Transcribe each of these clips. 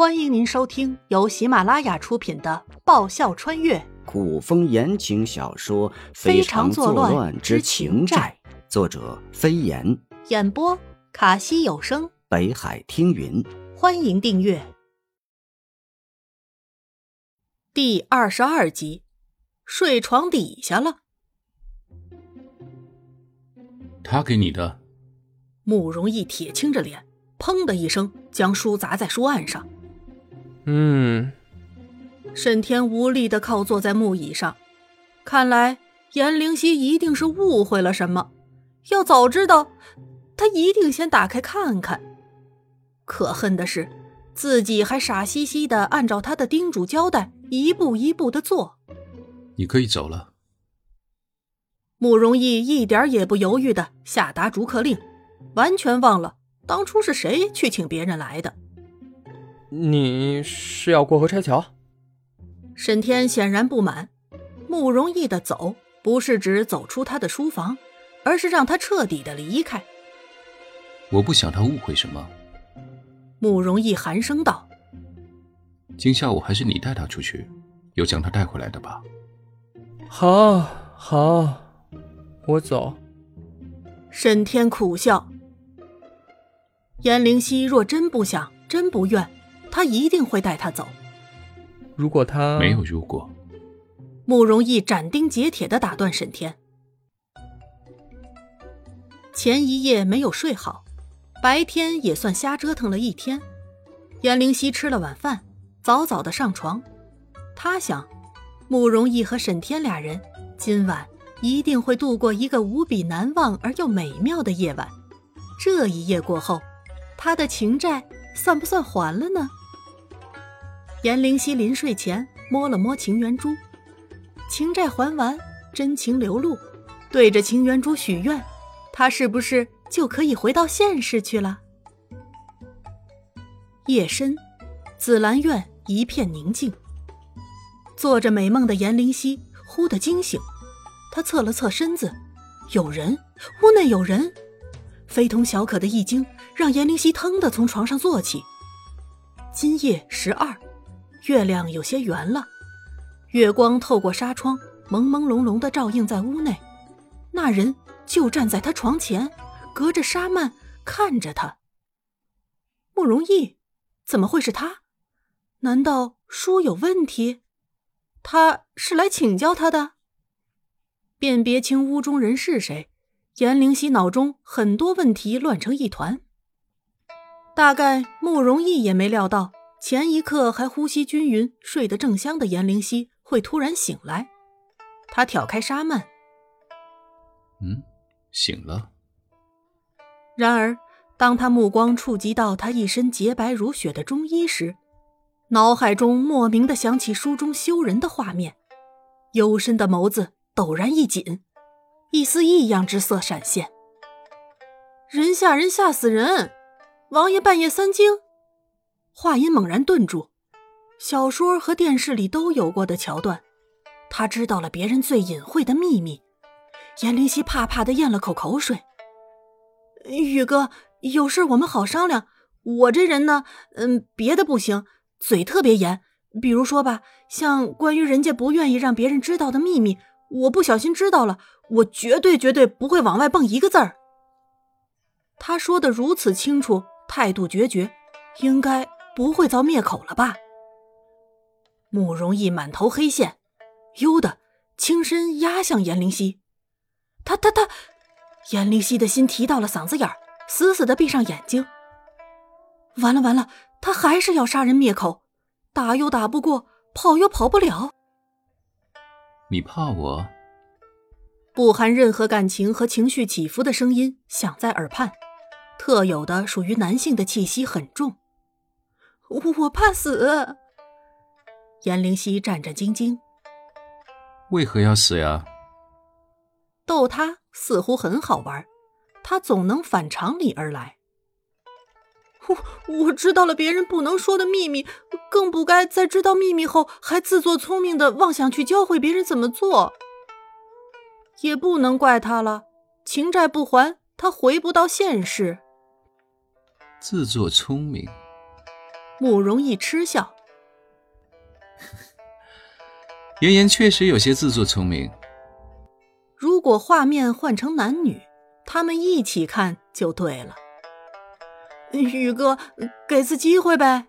欢迎您收听由喜马拉雅出品的《爆笑穿越古风言情小说《非常作乱之情债》，作者飞檐，演播卡西有声，北海听云。欢迎订阅。第二十二集，睡床底下了。他给你的。慕容逸铁青着脸，砰的一声将书砸在书案上。嗯，沈天无力的靠坐在木椅上，看来颜灵犀一定是误会了什么。要早知道，他一定先打开看看。可恨的是，自己还傻兮兮的按照他的叮嘱交代，一步一步的做。你可以走了。慕容易一点也不犹豫的下达逐客令，完全忘了当初是谁去请别人来的。你是要过河拆桥？沈天显然不满，慕容易的走不是指走出他的书房，而是让他彻底的离开。我不想他误会什么。慕容易寒声道：“今下午还是你带他出去，又将他带回来的吧？”好，好，我走。沈天苦笑。颜灵犀若真不想，真不愿。他一定会带他走。如果他没有如果，慕容易斩钉截铁的打断沈天。前一夜没有睡好，白天也算瞎折腾了一天。颜灵犀吃了晚饭，早早的上床。他想，慕容易和沈天俩人今晚一定会度过一个无比难忘而又美妙的夜晚。这一夜过后，他的情债算不算还了呢？颜灵犀临睡前摸了摸情缘珠，情债还完，真情流露，对着情缘珠许愿，他是不是就可以回到现实去了？夜深，紫兰院一片宁静。做着美梦的颜灵犀忽的惊醒，他侧了侧身子，有人，屋内有人，非同小可的一惊让颜灵犀腾的从床上坐起。今夜十二。月亮有些圆了，月光透过纱窗，朦朦胧胧的照映在屋内。那人就站在他床前，隔着纱幔看着他。慕容易，怎么会是他？难道书有问题？他是来请教他的？辨别清屋中人是谁，颜灵犀脑中很多问题乱成一团。大概慕容易也没料到。前一刻还呼吸均匀、睡得正香的颜灵犀会突然醒来，他挑开纱幔，嗯，醒了。然而，当他目光触及到他一身洁白如雪的中衣时，脑海中莫名的想起书中羞人的画面，幽深的眸子陡然一紧，一丝异样之色闪现。人吓人，吓死人！王爷半夜三更。话音猛然顿住，小说和电视里都有过的桥段，他知道了别人最隐晦的秘密。颜灵犀怕怕的咽了口口水。宇哥，有事我们好商量。我这人呢，嗯，别的不行，嘴特别严。比如说吧，像关于人家不愿意让别人知道的秘密，我不小心知道了，我绝对绝对不会往外蹦一个字儿。他说的如此清楚，态度决绝，应该。不会遭灭口了吧？慕容易满头黑线，悠的轻身压向严灵犀。他他他，严灵犀的心提到了嗓子眼儿，死死的闭上眼睛。完了完了，他还是要杀人灭口，打又打不过，跑又跑不了。你怕我？不含任何感情和情绪起伏的声音响在耳畔，特有的属于男性的气息很重。我怕死。颜灵犀战战兢兢。为何要死呀？逗他似乎很好玩，他总能反常理而来。我我知道了别人不能说的秘密，更不该在知道秘密后还自作聪明的妄想去教会别人怎么做。也不能怪他了，情债不还，他回不到现实。自作聪明。慕容易嗤笑：“ 妍妍确实有些自作聪明。如果画面换成男女，他们一起看就对了。”宇哥，给次机会呗。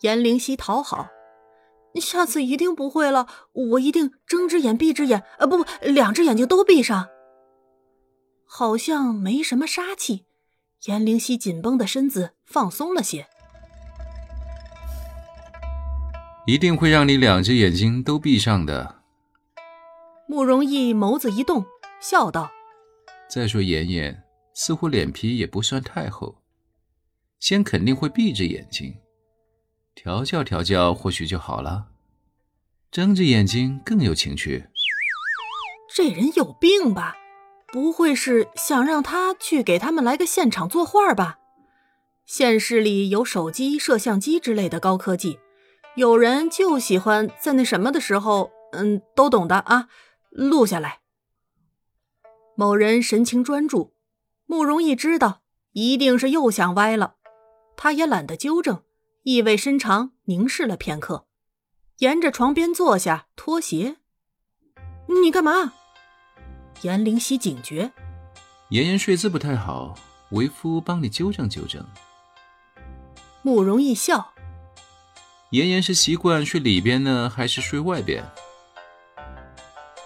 颜灵犀讨好，下次一定不会了。我一定睁只眼闭只眼，呃，不不，两只眼睛都闭上。好像没什么杀气，颜灵犀紧绷的身子放松了些。一定会让你两只眼睛都闭上的。慕容逸眸子一动，笑道：“再说妍妍似乎脸皮也不算太厚。”先肯定会闭着眼睛，调教调教，或许就好了。睁着眼睛更有情趣。这人有病吧？不会是想让他去给他们来个现场作画吧？现实里有手机、摄像机之类的高科技，有人就喜欢在那什么的时候，嗯，都懂的啊，录下来。某人神情专注，慕容易知道，一定是又想歪了。他也懒得纠正，意味深长凝视了片刻，沿着床边坐下，脱鞋。你干嘛？颜灵犀警觉。妍妍睡姿不太好，为夫帮你纠正纠正。慕容易笑。妍妍是习惯睡里边呢，还是睡外边？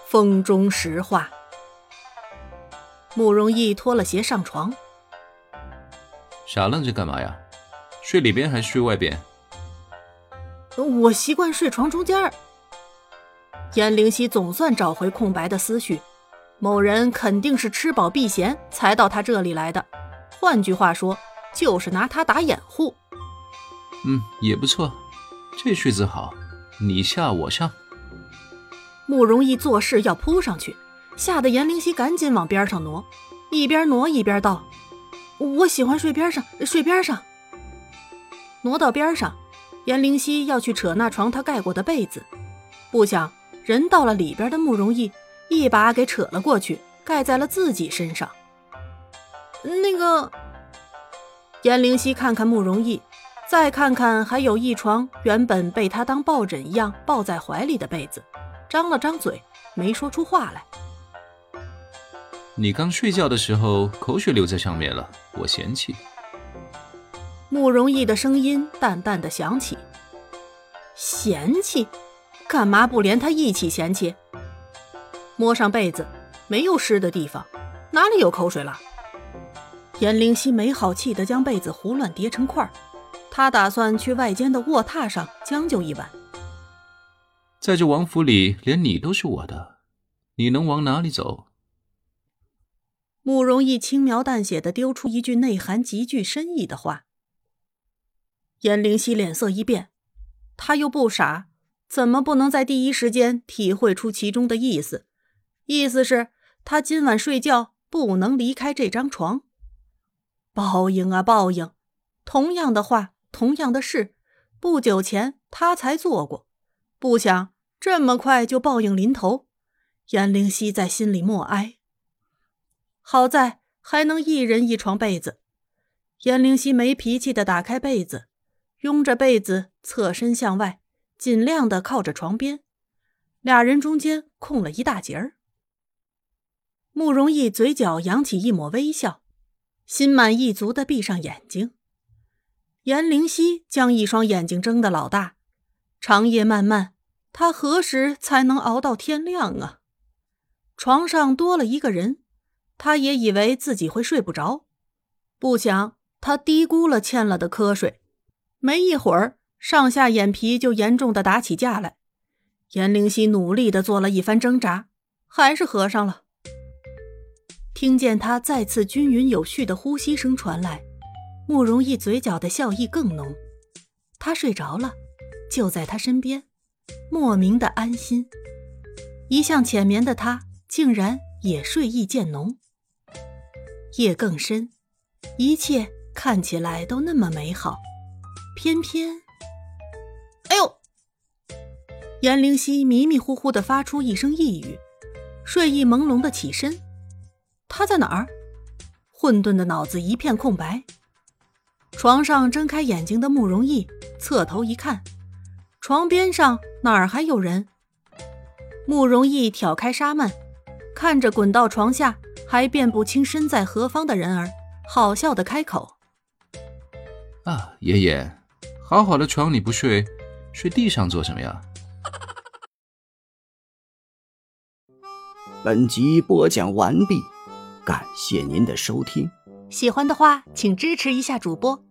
风中石化。慕容易脱了鞋上床。傻愣着干嘛呀？睡里边还是睡外边？我习惯睡床中间。颜灵犀总算找回空白的思绪，某人肯定是吃饱避嫌才到他这里来的，换句话说，就是拿他打掩护。嗯，也不错，这睡姿好，你下我上。慕容易做事要扑上去，吓得颜灵犀赶紧往边上挪，一边挪一边道：“我喜欢睡边上，睡边上。”挪到边上，颜灵犀要去扯那床他盖过的被子，不想人到了里边的慕容易一把给扯了过去，盖在了自己身上。那个，颜灵犀看看慕容易，再看看还有一床原本被他当抱枕一样抱在怀里的被子，张了张嘴，没说出话来。你刚睡觉的时候口水留在上面了，我嫌弃。慕容易的声音淡淡的响起：“嫌弃，干嘛不连他一起嫌弃？”摸上被子，没有湿的地方，哪里有口水了？颜灵犀没好气的将被子胡乱叠成块他打算去外间的卧榻上将就一晚。在这王府里，连你都是我的，你能往哪里走？慕容易轻描淡写的丢出一句内涵极具深意的话。颜灵犀脸色一变，他又不傻，怎么不能在第一时间体会出其中的意思？意思是，他今晚睡觉不能离开这张床。报应啊，报应！同样的话，同样的事，不久前他才做过，不想这么快就报应临头。颜灵犀在心里默哀。好在还能一人一床被子。颜灵犀没脾气的打开被子。拥着被子，侧身向外，尽量的靠着床边，俩人中间空了一大截儿。慕容易嘴角扬起一抹微笑，心满意足的闭上眼睛。颜灵犀将一双眼睛睁得老大，长夜漫漫，他何时才能熬到天亮啊？床上多了一个人，他也以为自己会睡不着，不想他低估了欠了的瞌睡。没一会儿，上下眼皮就严重的打起架来。颜灵犀努力的做了一番挣扎，还是合上了。听见他再次均匀有序的呼吸声传来，慕容易嘴角的笑意更浓。他睡着了，就在他身边，莫名的安心。一向浅眠的他，竟然也睡意渐浓。夜更深，一切看起来都那么美好。偏偏，哎呦！颜灵犀迷迷糊糊的发出一声呓语，睡意朦胧的起身。他在哪儿？混沌的脑子一片空白。床上睁开眼睛的慕容易侧头一看，床边上哪儿还有人？慕容易挑开纱幔，看着滚到床下还辨不清身在何方的人儿，好笑的开口：“啊，爷爷，好好的床你不睡，睡地上做什么呀？” 本集播讲完毕，感谢您的收听。喜欢的话，请支持一下主播，